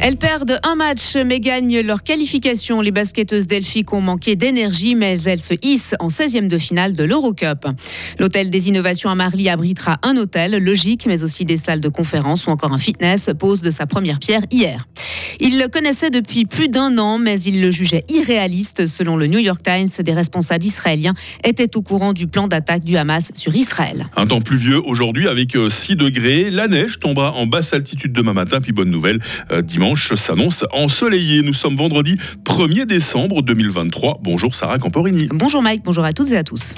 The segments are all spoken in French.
Elles perdent un match mais gagnent leur qualification. Les basketteuses delphiques ont manqué d'énergie mais elles se hissent en 16e de finale de l'Eurocup. L'hôtel des innovations à Marly abritera un hôtel, logique, mais aussi des salles de conférence ou encore un fitness, pose de sa première pierre hier. Il le connaissait depuis plus d'un an, mais il le jugeait irréaliste. Selon le New York Times, des responsables israéliens étaient au courant du plan d'attaque du Hamas sur Israël. Un temps pluvieux aujourd'hui avec 6 euh, degrés. La neige tombera en basse altitude demain matin. Puis bonne nouvelle, euh, s'annonce ensoleillé. Nous sommes vendredi 1er décembre 2023. Bonjour Sarah Camporini. Bonjour Mike, bonjour à toutes et à tous.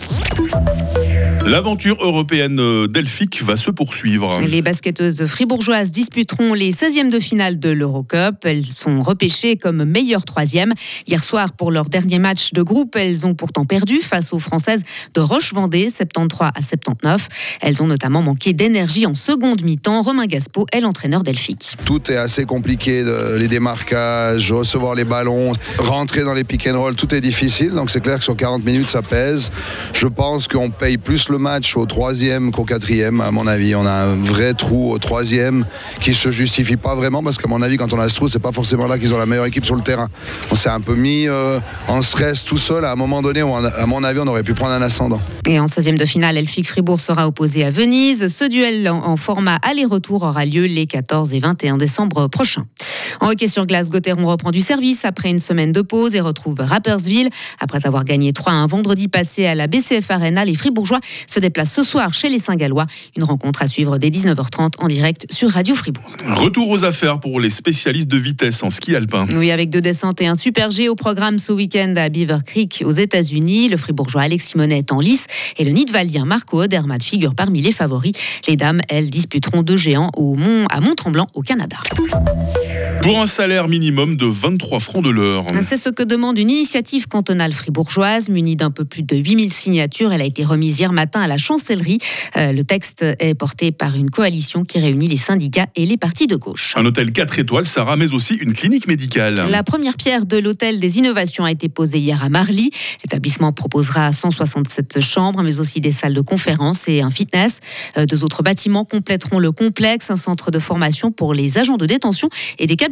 L'aventure européenne euh, delphique va se poursuivre. Les basketteuses fribourgeoises disputeront les 16e de finale de l'Eurocup. Elles sont repêchées comme meilleures troisième. Hier soir, pour leur dernier match de groupe, elles ont pourtant perdu face aux Françaises de Roche-Vendée, 73 à 79. Elles ont notamment manqué d'énergie en seconde mi-temps. Romain Gaspo est l'entraîneur delphique. Tout est assez compliqué, les démarquages, recevoir les ballons, rentrer dans les pick and roll, tout est difficile. Donc c'est clair que sur 40 minutes, ça pèse. Je pense qu'on paye plus le match au troisième qu'au quatrième, à mon avis. On a un vrai trou au troisième qui se justifie pas vraiment parce qu'à mon avis, quand on a ce trou, c'est pas forcément là qu'ils ont la meilleure équipe sur le terrain. On s'est un peu mis euh, en stress tout seul à un moment donné où, à mon avis, on aurait pu prendre un ascendant. Et en 16e de finale, Elfic Fribourg sera opposé à Venise. Ce duel en format aller-retour aura lieu les 14 et 21 décembre prochains. En hockey sur glace, Gauthieron reprend du service après une semaine de pause et retrouve Rappersville. Après avoir gagné 3-1 vendredi passé à la BCF Arena, les Fribourgeois se déplacent ce soir chez les Saint-Gallois. Une rencontre à suivre dès 19h30 en direct sur Radio Fribourg. Retour aux affaires pour les spécialistes de vitesse en ski alpin. Oui, avec deux descentes et un super G au programme ce week-end à Beaver Creek aux États-Unis. Le Fribourgeois Alex Simonet est en lice et le Nidwaldien Marco Odermatt figure parmi les favoris. Les dames, elles, disputeront deux géants au Mont, à Mont-Tremblant au Canada. Pour un salaire minimum de 23 francs de l'heure. C'est ce que demande une initiative cantonale fribourgeoise munie d'un peu plus de 8000 signatures. Elle a été remise hier matin à la chancellerie. Euh, le texte est porté par une coalition qui réunit les syndicats et les partis de gauche. Un hôtel 4 étoiles, Sarah, mais aussi une clinique médicale. La première pierre de l'hôtel des innovations a été posée hier à Marly. L'établissement proposera 167 chambres, mais aussi des salles de conférence et un fitness. Euh, deux autres bâtiments compléteront le complexe, un centre de formation pour les agents de détention et des cabinets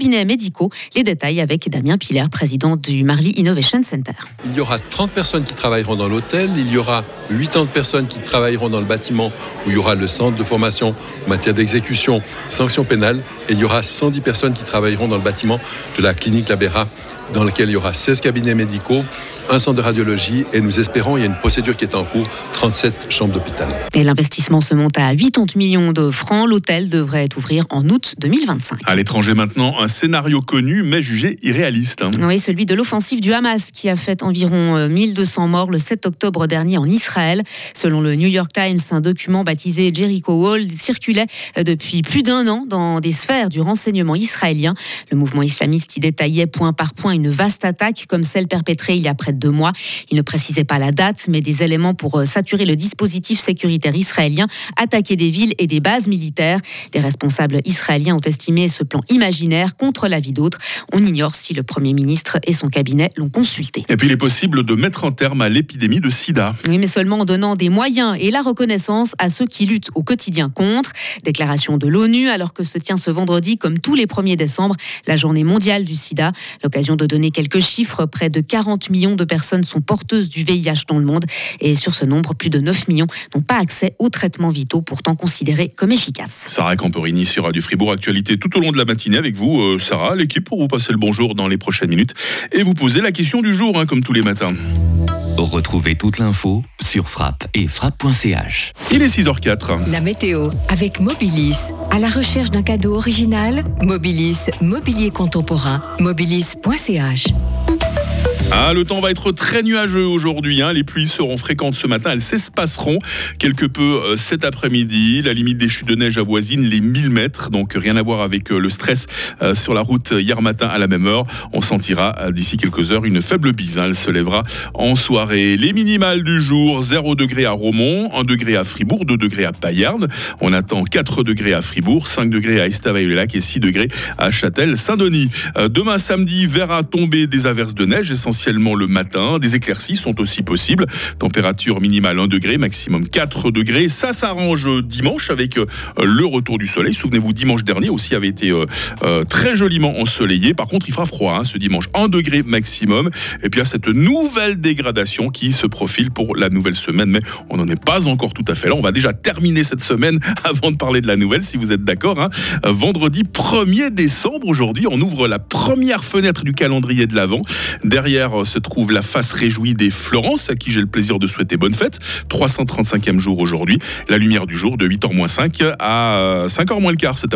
Les détails avec Damien Piller, président du Marly Innovation Center. Il y aura 30 personnes qui travailleront dans l'hôtel, il y aura 80 personnes qui travailleront dans le bâtiment où il y aura le centre de formation en matière d'exécution, sanctions pénales, et il y aura 110 personnes qui travailleront dans le bâtiment de la clinique Labera dans lequel il y aura 16 cabinets médicaux, un centre de radiologie et nous espérons, il y a une procédure qui est en cours, 37 chambres d'hôpital. Et l'investissement se monte à 80 millions de francs. L'hôtel devrait ouvrir en août 2025. À l'étranger maintenant, un scénario connu mais jugé irréaliste. Hein. Oui, celui de l'offensive du Hamas qui a fait environ 1200 euh, morts le 7 octobre dernier en Israël. Selon le New York Times, un document baptisé Jericho Wall circulait euh, depuis plus d'un an dans des sphères du renseignement israélien. Le mouvement islamiste y détaillait point par point une vaste attaque comme celle perpétrée il y a près de deux mois. Il ne précisait pas la date, mais des éléments pour euh, saturer le dispositif sécuritaire israélien, attaquer des villes et des bases militaires. Des responsables israéliens ont estimé ce plan imaginaire contre la vie d'autres. On ignore si le Premier ministre et son cabinet l'ont consulté. Et puis il est possible de mettre un terme à l'épidémie de sida. Oui, mais seulement en donnant des moyens et la reconnaissance à ceux qui luttent au quotidien contre. Déclaration de l'ONU alors que se tient ce vendredi, comme tous les 1er décembre, la journée mondiale du sida. L'occasion de donner quelques chiffres, près de 40 millions de personnes sont porteuses du VIH dans le monde et sur ce nombre, plus de 9 millions n'ont pas accès aux traitements vitaux pourtant considérés comme efficaces. Sarah Camporini sur Radio Fribourg Actualité tout au long de la matinée avec vous, euh, Sarah, l'équipe pour vous passer le bonjour dans les prochaines minutes et vous poser la question du jour, hein, comme tous les matins. Retrouvez toute l'info sur frappe et frappe.ch. Il est 6h04. La météo avec Mobilis. À la recherche d'un cadeau original, Mobilis, mobilier contemporain, mobilis.ch. Ah, le temps va être très nuageux aujourd'hui. Hein. Les pluies seront fréquentes ce matin. Elles s'espaceront quelque peu euh, cet après-midi. La limite des chutes de neige avoisine les 1000 mètres. Donc rien à voir avec euh, le stress euh, sur la route hier matin à la même heure. On sentira d'ici quelques heures une faible bise. Hein. Elle se lèvera en soirée. Les minimales du jour 0 degré à Romont, 1 degré à Fribourg, 2 degrés à Payerne. On attend 4 degrés à Fribourg, 5 degrés à Estavayer-le-Lac et 6 degrés à Châtel-Saint-Denis. Demain samedi verra tomber des averses de neige essentiellement essentiellement le matin. Des éclaircies sont aussi possibles. Température minimale 1 degré, maximum 4 degrés. Ça s'arrange dimanche avec le retour du soleil. Souvenez-vous, dimanche dernier aussi avait été très joliment ensoleillé. Par contre, il fera froid hein, ce dimanche. 1 degré maximum. Et puis il y a cette nouvelle dégradation qui se profile pour la nouvelle semaine. Mais on n'en est pas encore tout à fait là. On va déjà terminer cette semaine avant de parler de la nouvelle, si vous êtes d'accord. Hein. Vendredi 1er décembre, aujourd'hui, on ouvre la première fenêtre du calendrier de l'Avent. Derrière euh, se trouve la face réjouie des Florence, à qui j'ai le plaisir de souhaiter bonne fête. 335e jour aujourd'hui. La lumière du jour de 8h moins 5 à 5h moins le quart cet